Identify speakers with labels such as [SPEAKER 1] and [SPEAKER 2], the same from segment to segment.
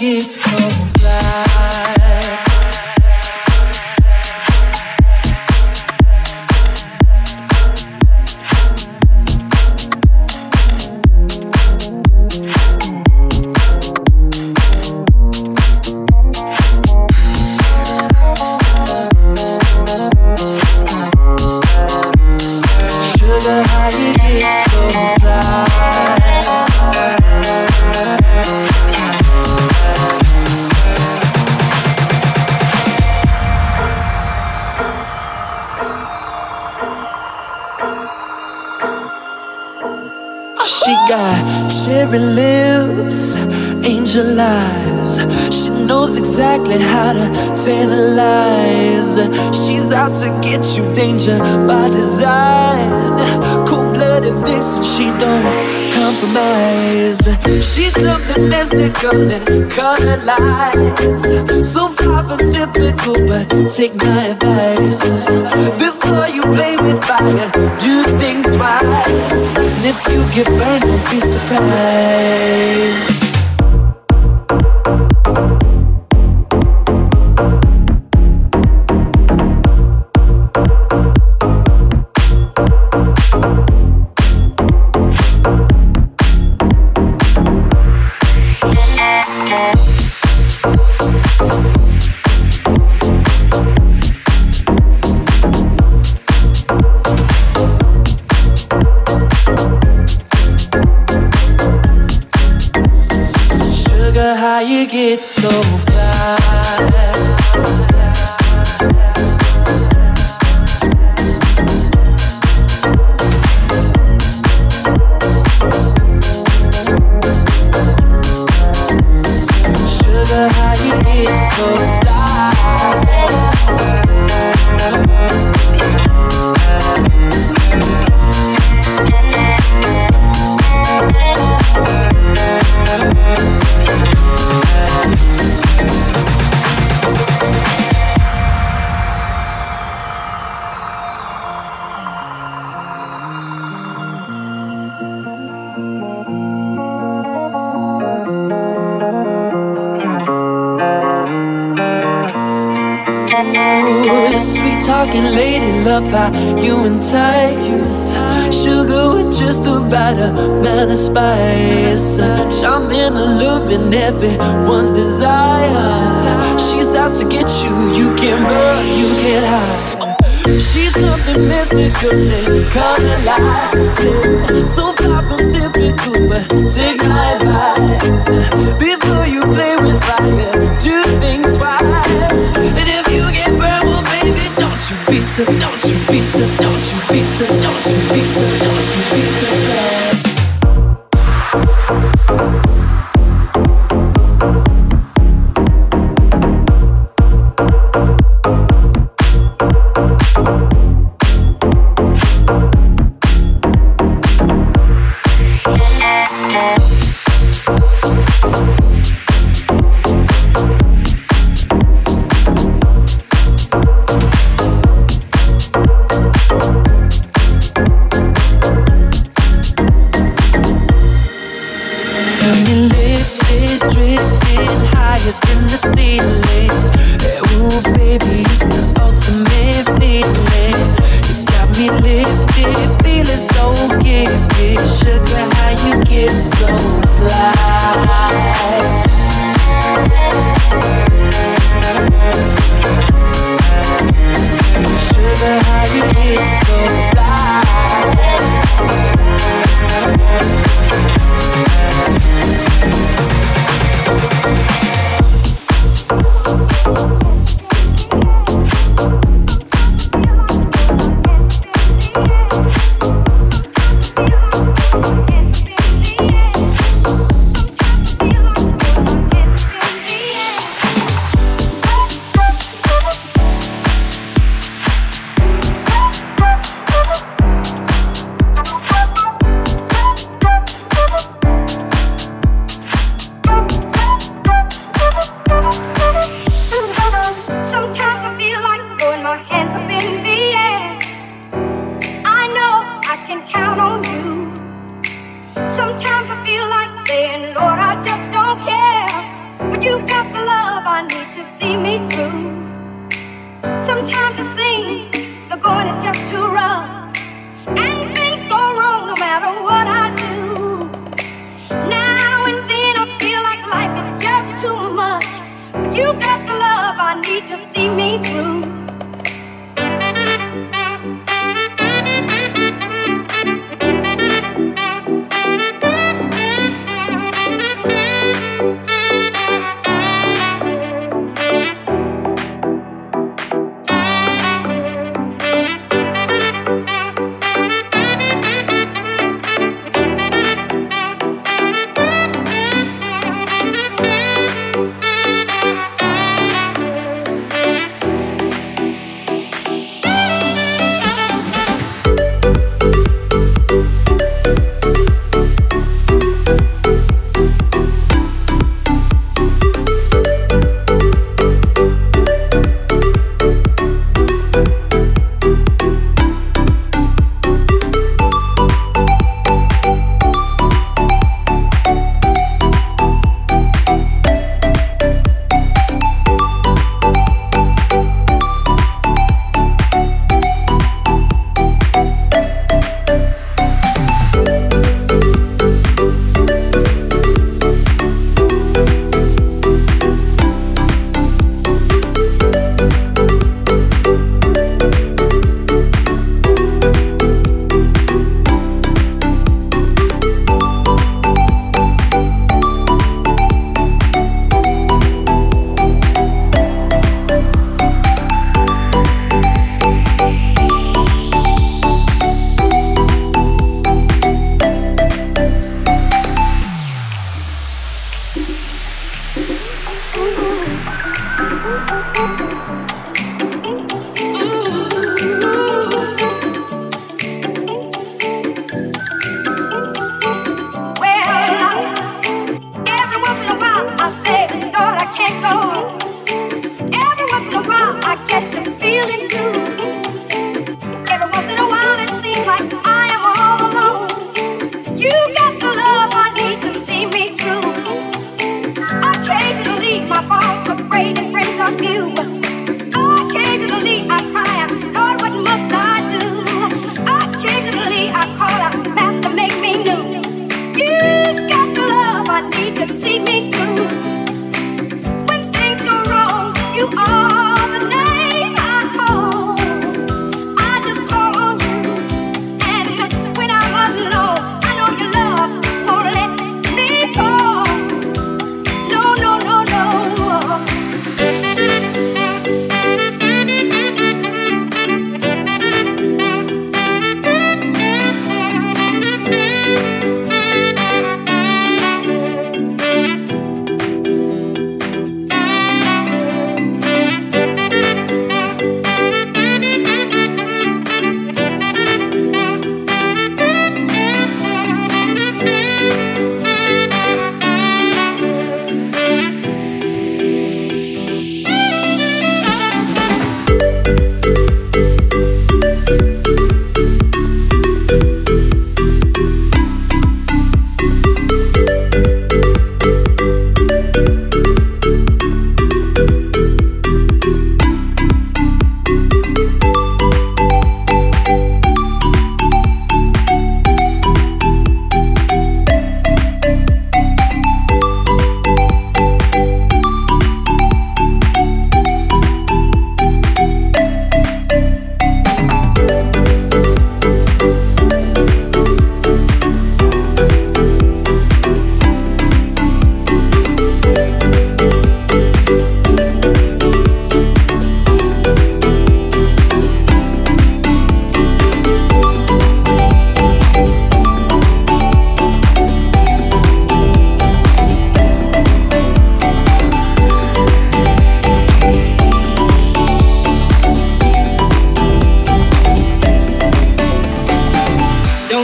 [SPEAKER 1] It's so fly. Mystical and she don't compromise. She's something nasty, coming color lights. So far from typical, but take my advice. Before you play with fire, do think twice. And if you get burned, don't be surprised. Everyone's desire. She's out to get you, you can't run, you can't hide. She's something mystical and color lights. So far from typical, but take my advice. Before you play with fire, do think twice. And if you get burned, well, baby, don't you be so, don't you be so, don't you be so, don't you be so, don't you be so.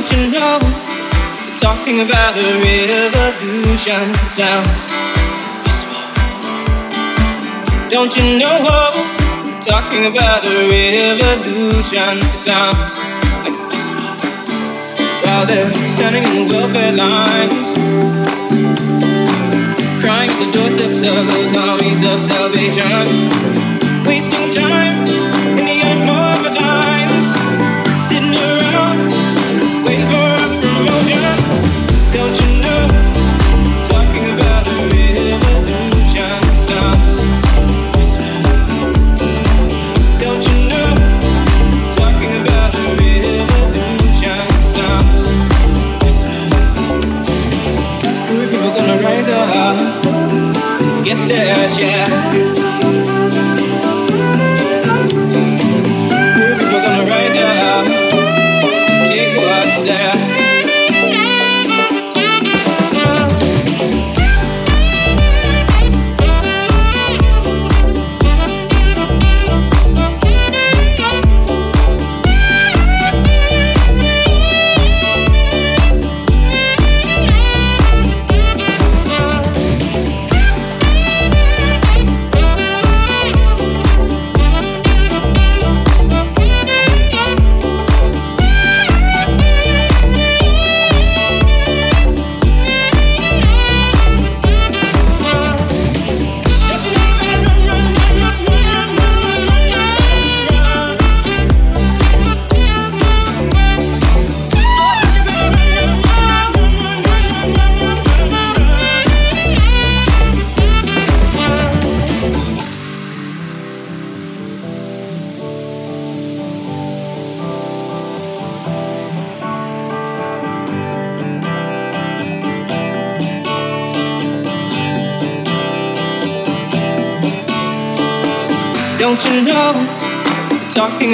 [SPEAKER 2] Don't you know? We're talking about a revolution sounds this. Don't you know? We're talking about a revolution sounds like this. While they're standing in the welfare lines, crying at the doorsteps of those armies of salvation, wasting time get yeah.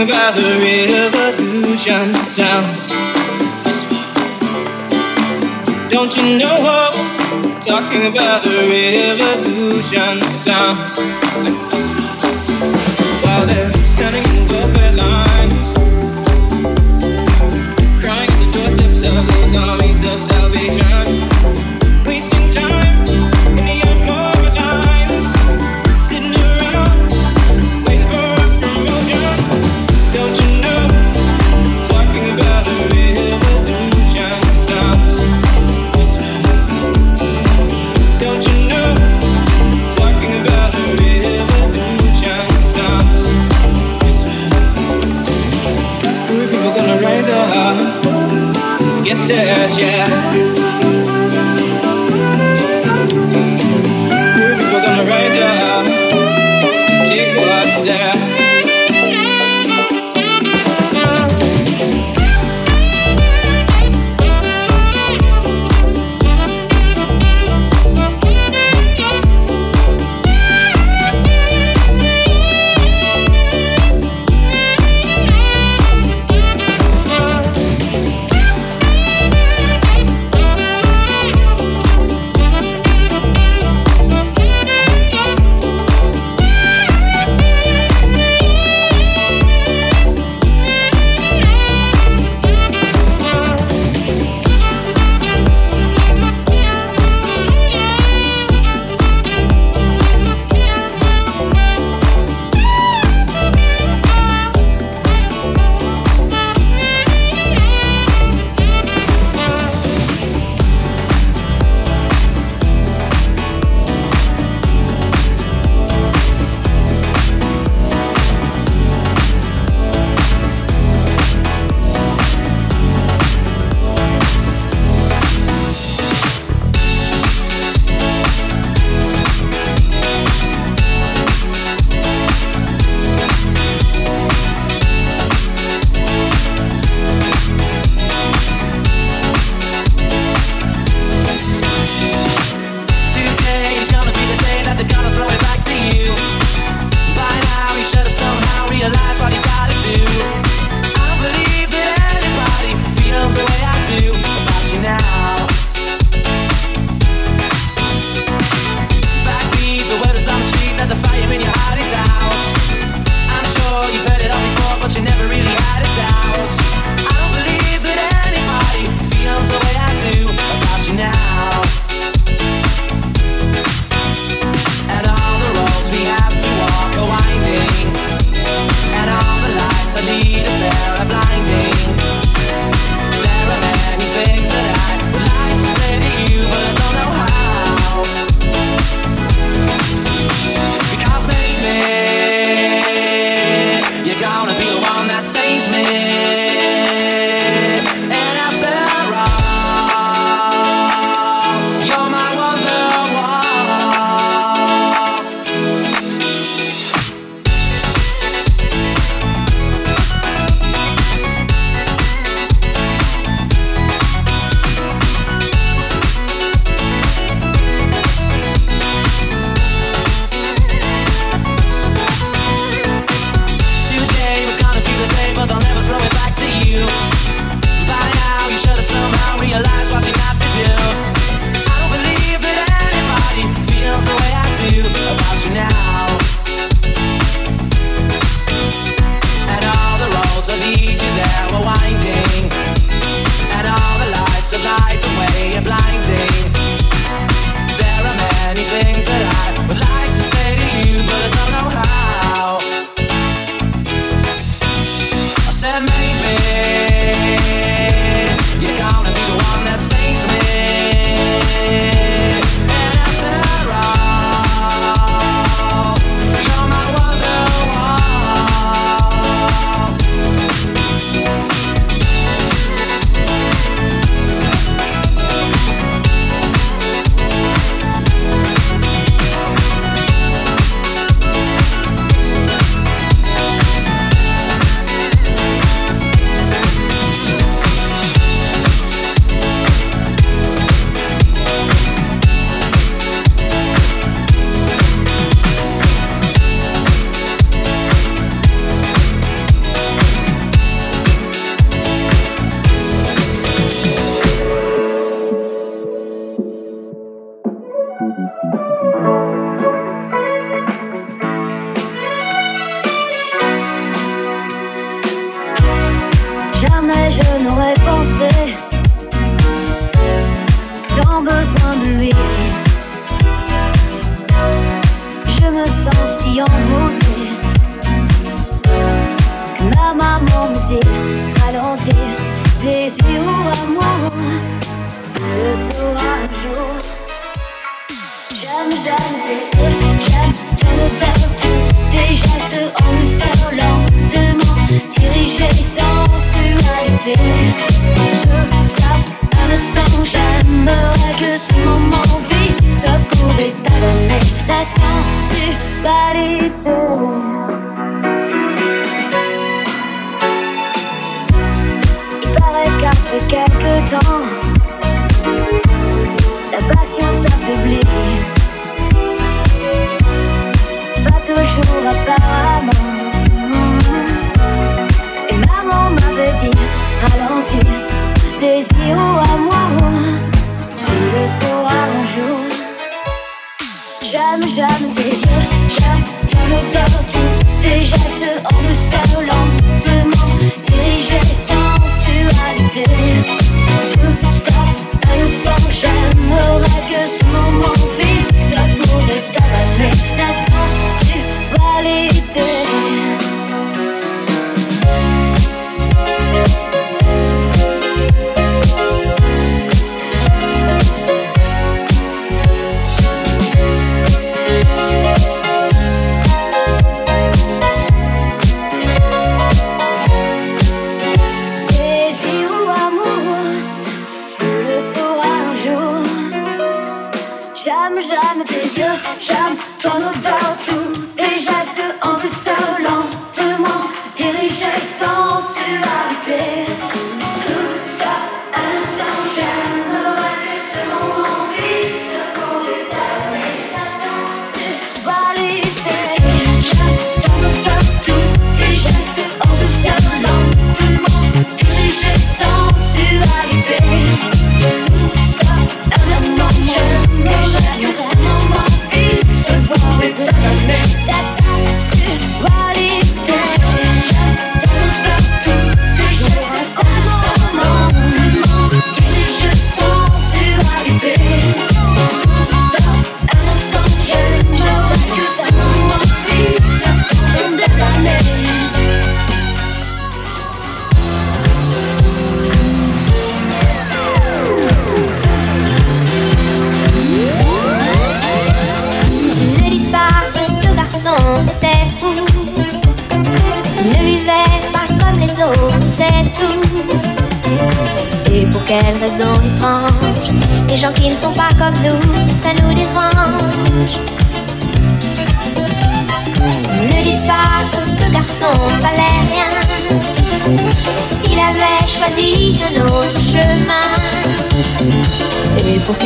[SPEAKER 2] song about the revolution sounds. Don't you know? Talking about the revolution sounds.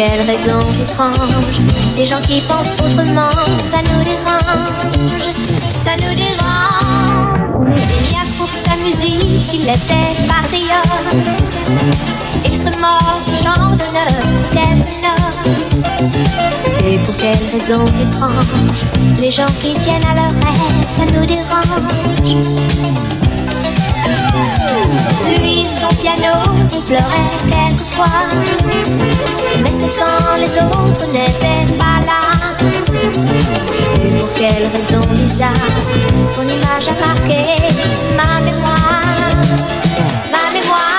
[SPEAKER 3] quelle raison étrange Les gens qui pensent autrement, ça nous dérange, ça nous dérange. Il y a pour sa musique, il était patriote. Il se mort genre de Et pour quelle raison étrange Les gens qui tiennent à leur rêve, ça nous dérange. Lui, son piano, il pleurait quelquefois. Mais c'est quand les autres n'étaient pas là. Et pour quelle raison bizarre, son image a marqué ma mémoire? Ma mémoire.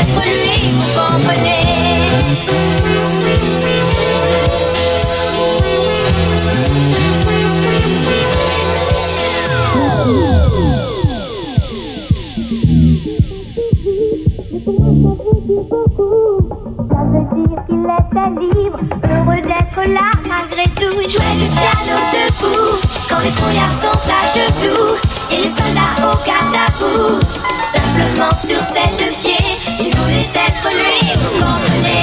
[SPEAKER 3] Être lui, vous comprenez. libre, heureux d'être là malgré tout. Jouer du piano debout, quand les trouillards sont à genoux, et les soldats au garde. Simplement sur ses deux pieds, il voulait être lui, vous comprenez.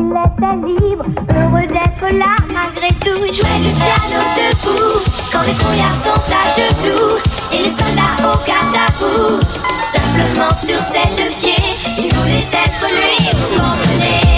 [SPEAKER 3] Il est libre, heureux d'être là malgré tout. Jouait du piano debout, quand les trouillards sont à genoux, et les soldats au garde à vous. Simplement sur ses deux pieds, il voulait être lui, vous comprenez.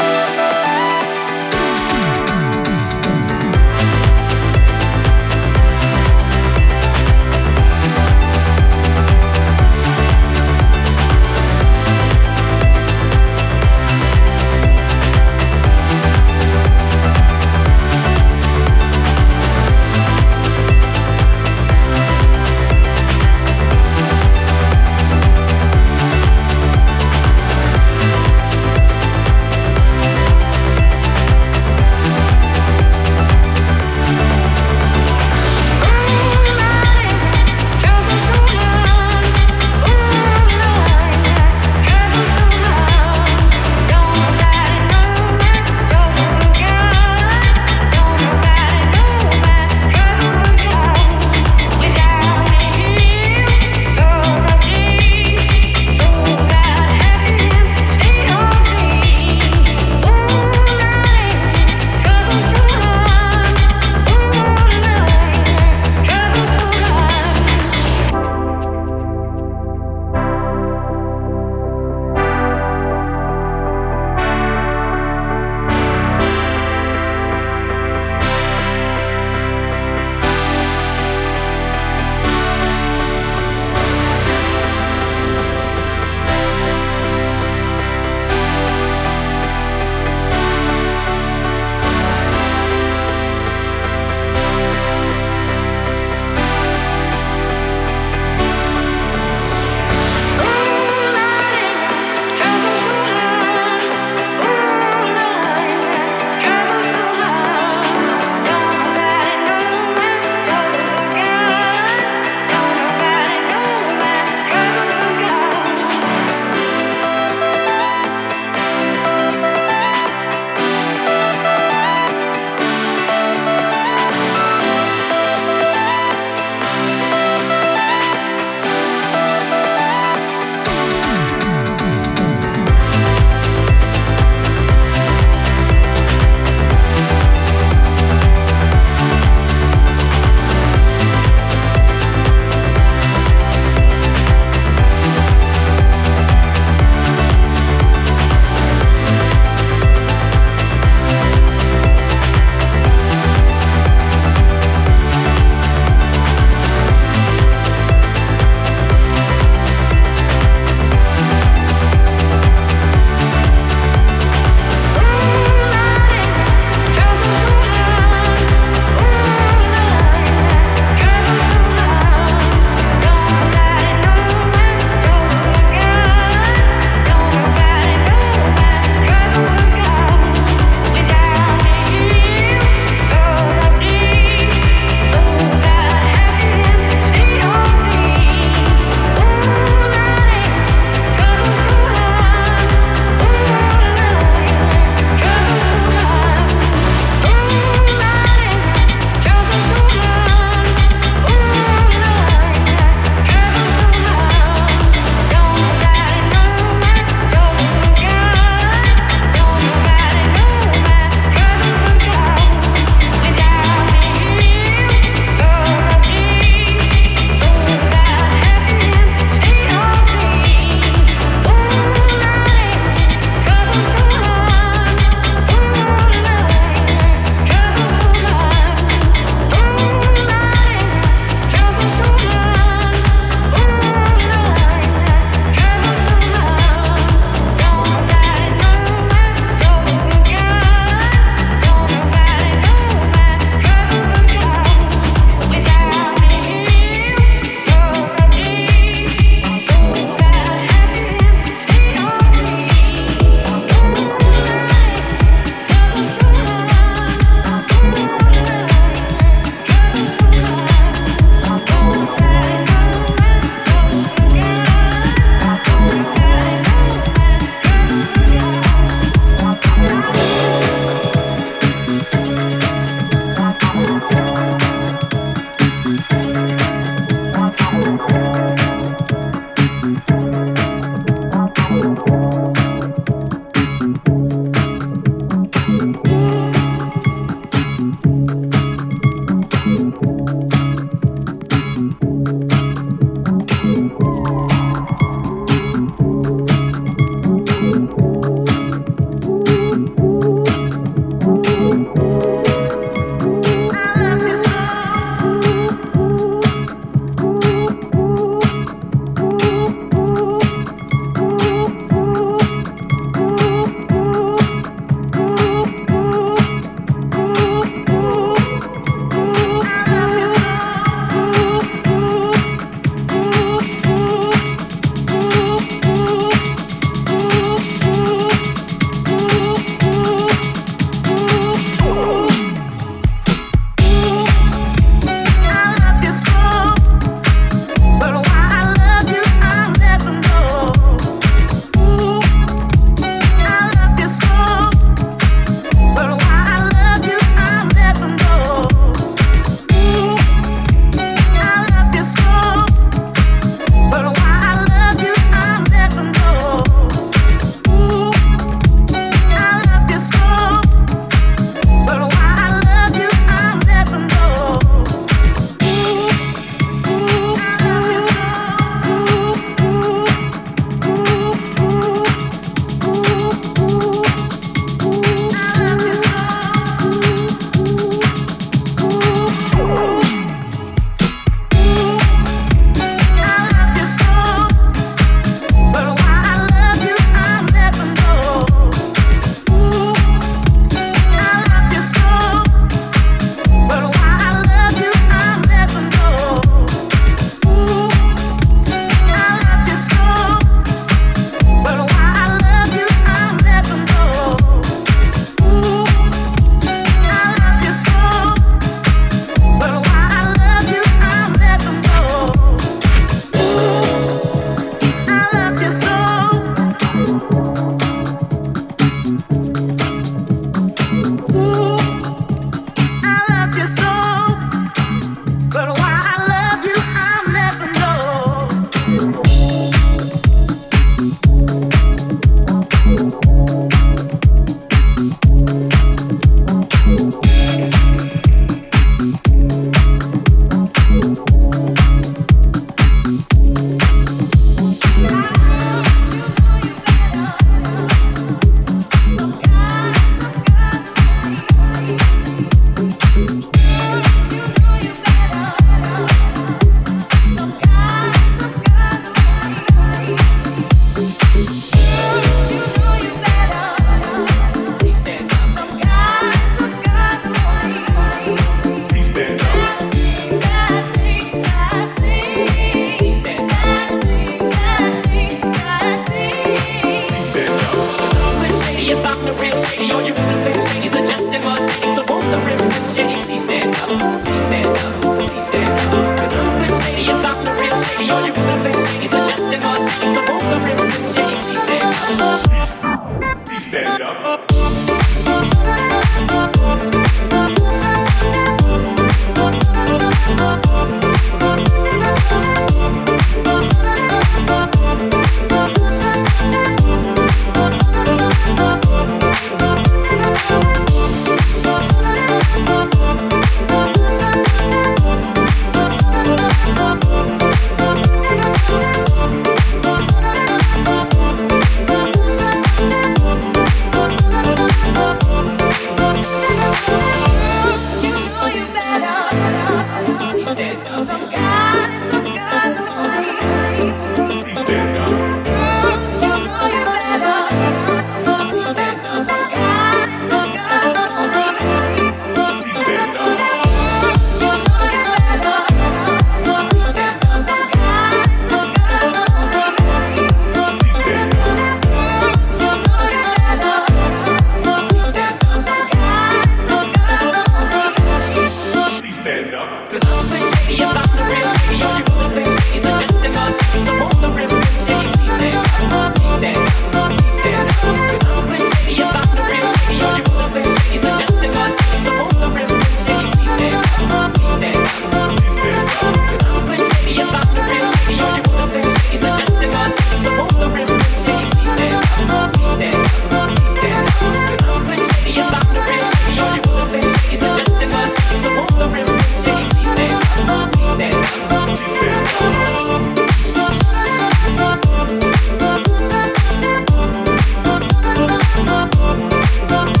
[SPEAKER 4] Feeling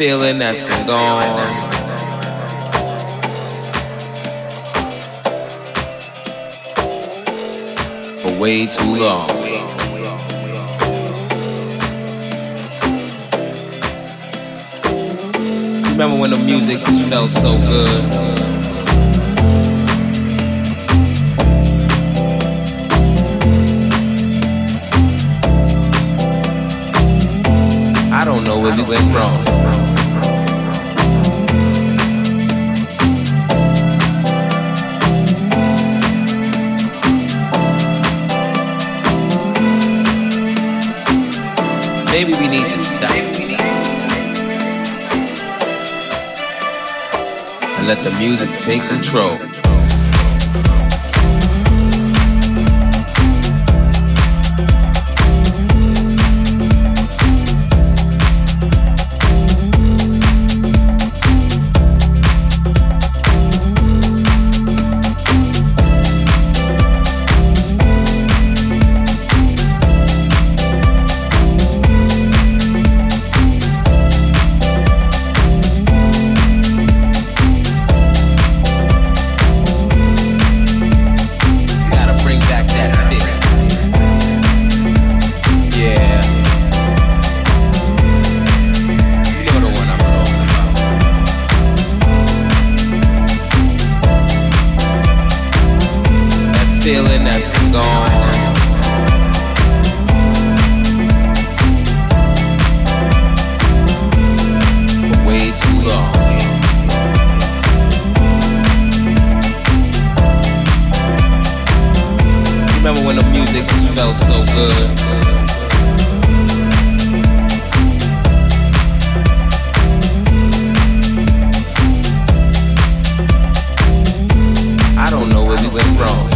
[SPEAKER 4] feeling that's been gone. For way too long. Remember when the music felt so good? Don't know where we went wrong. Maybe we need to stop and let the music take control. wrong.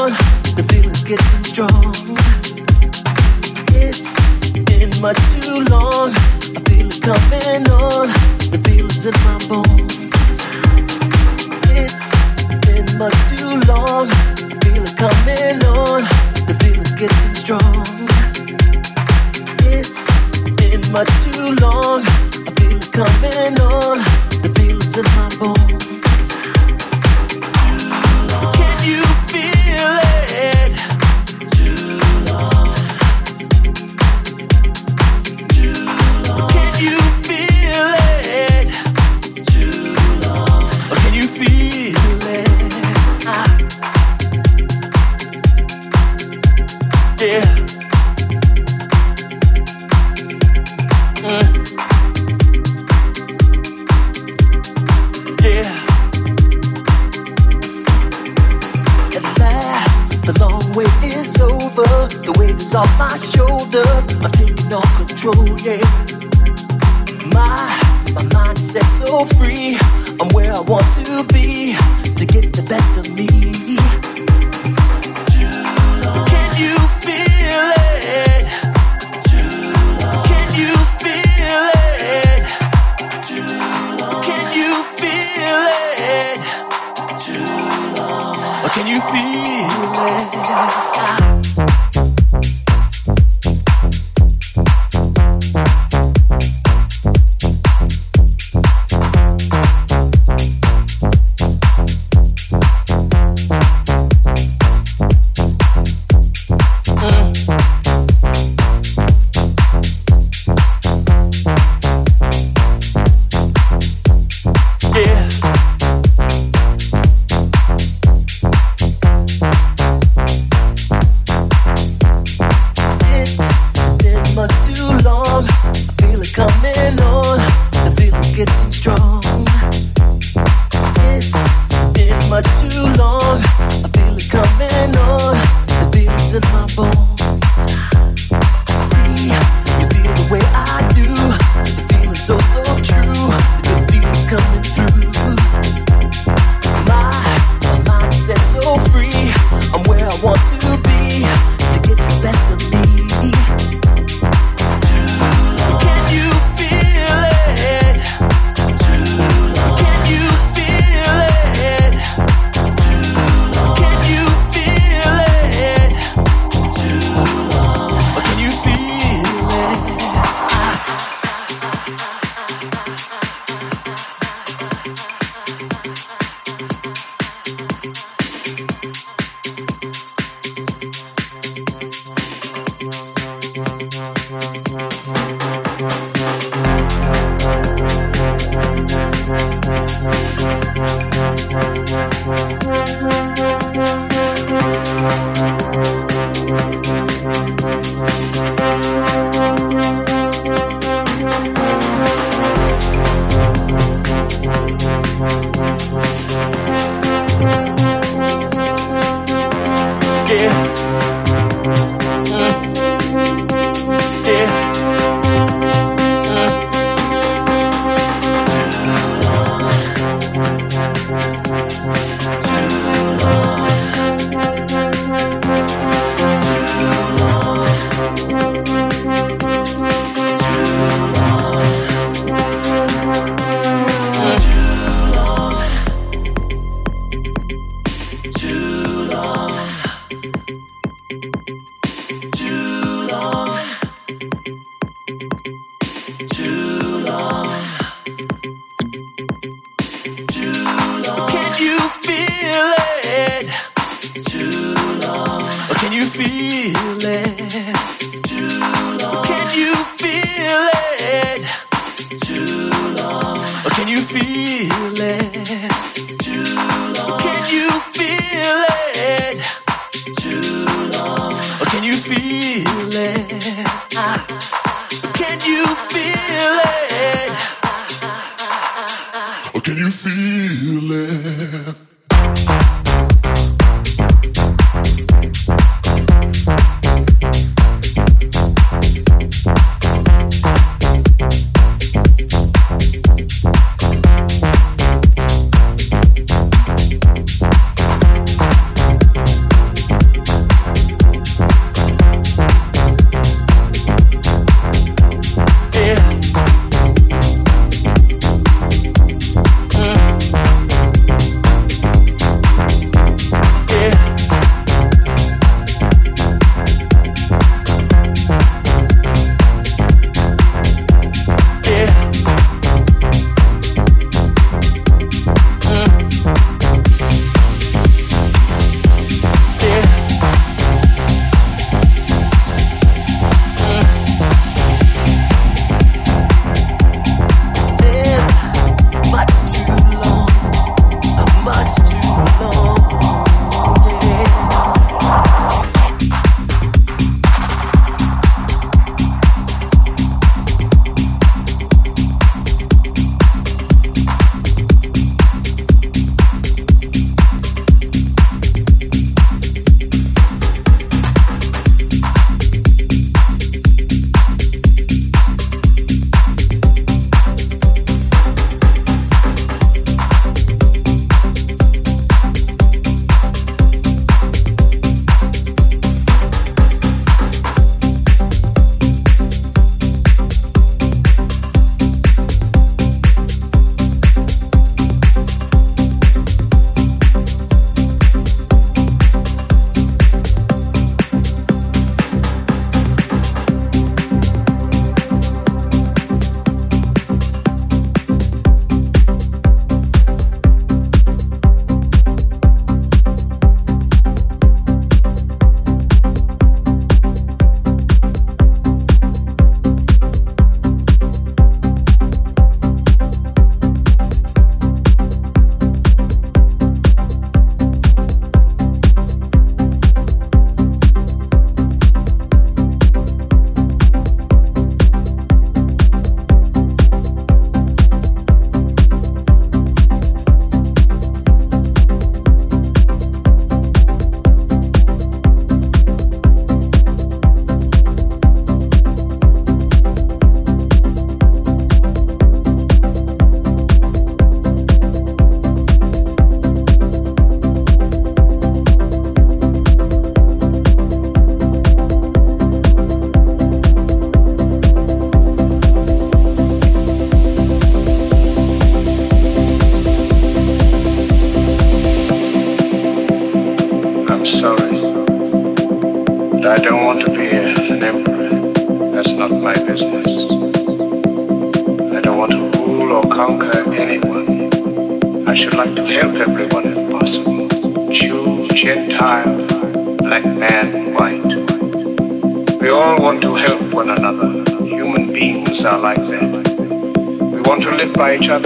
[SPEAKER 4] on, the feeling's getting strong. It's been much too long. I feel it coming on, the feeling's in my
[SPEAKER 1] bones. It's been much too long. I feel it coming on, the feeling's getting strong. It's been much too long. I feel it coming on, the feeling's in my bones.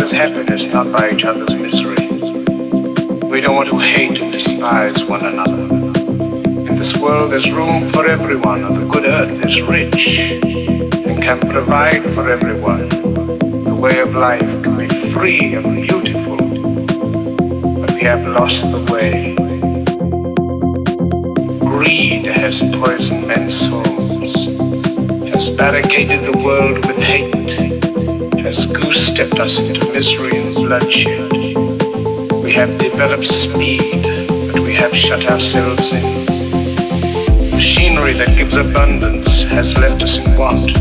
[SPEAKER 1] other's happiness, not by each other's misery. We don't want to hate and despise one another. In this world, there's room for everyone, and the good earth is rich and can provide for everyone. The way of life can be free and beautiful, but we have lost the way. Greed has poisoned men's souls, has barricaded the world with
[SPEAKER 4] hate
[SPEAKER 1] has
[SPEAKER 4] goose-stepped us into misery and bloodshed. We have developed speed, but we have shut ourselves in. Machinery
[SPEAKER 1] that gives abundance has left us in want.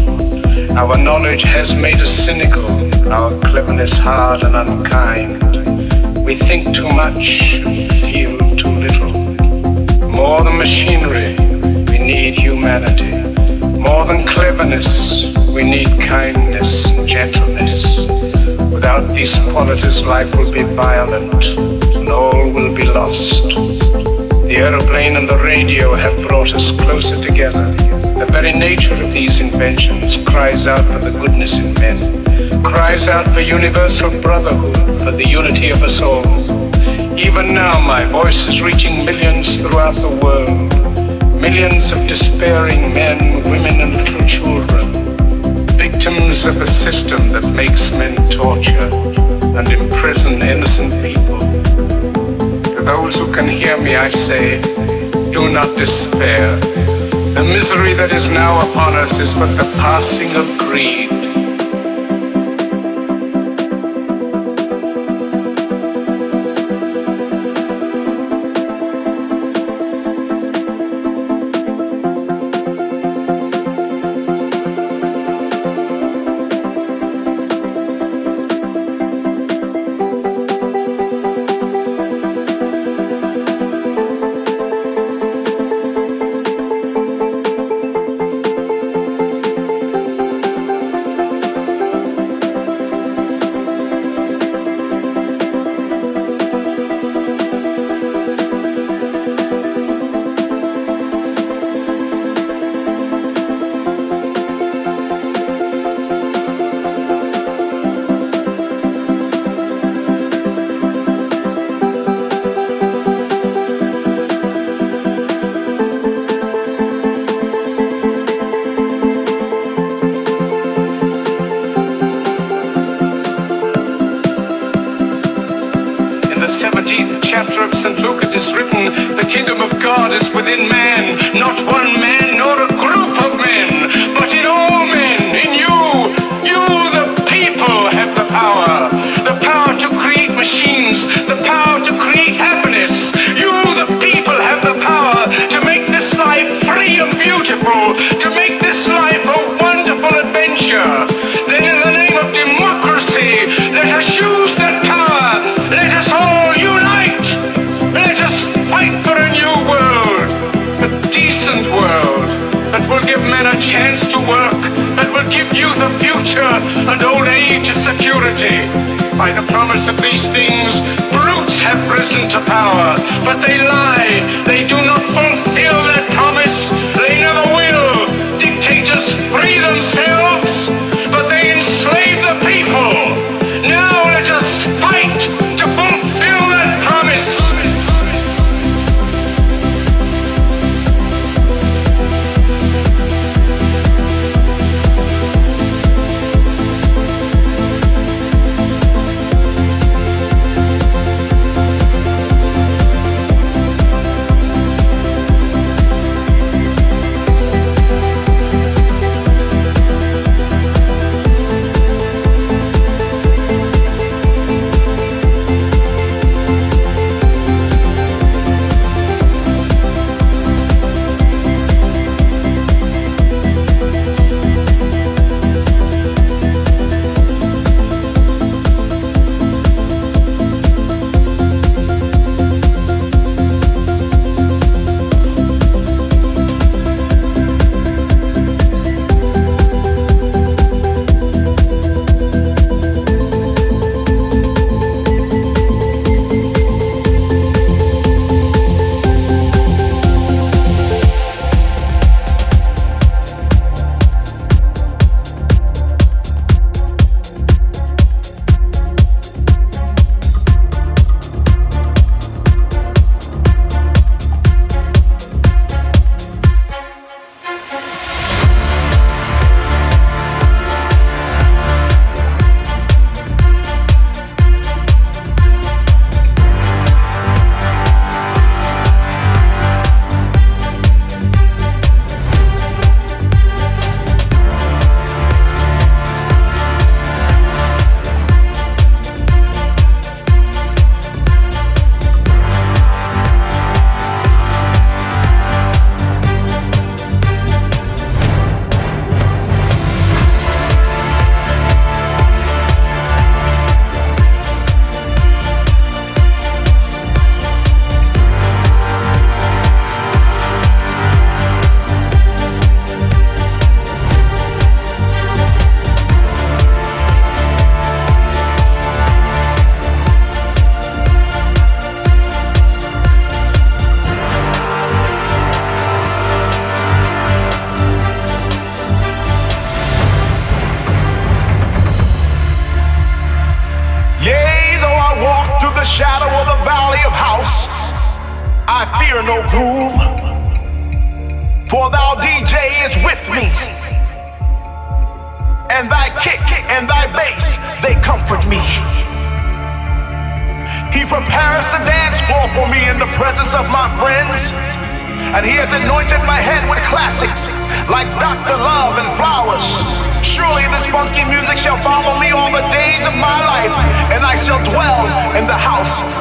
[SPEAKER 1] Our knowledge has
[SPEAKER 5] made us cynical, our cleverness hard and unkind. We think too much and feel too little. More than machinery, we need humanity. More than cleverness, we need kindness and gentleness. Without these qualities, life will be violent and all will be lost. The aeroplane and the radio have brought us closer together. The very nature of these inventions cries out for the
[SPEAKER 4] goodness in men, cries out for
[SPEAKER 6] universal brotherhood, for the unity of us all. Even now, my voice is reaching millions throughout the world millions of despairing men, women, and little children victims of a system that makes men torture and imprison innocent people. To those who can hear me, I say, do not despair. The misery that is now upon us is but the passing of greed.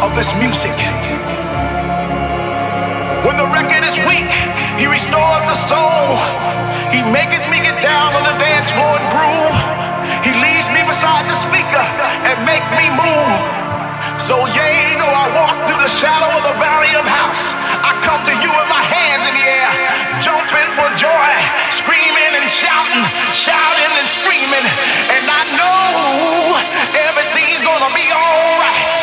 [SPEAKER 7] Of this music. When the record is weak, he restores the soul. He maketh me get down on the dance floor and groove. He leads me beside the speaker and make me move. So yea, though I walk through the shadow of the valley of house, I come to you with my hands in the air, jumping for joy, screaming and shouting, shouting and screaming, and I know everything's gonna be alright.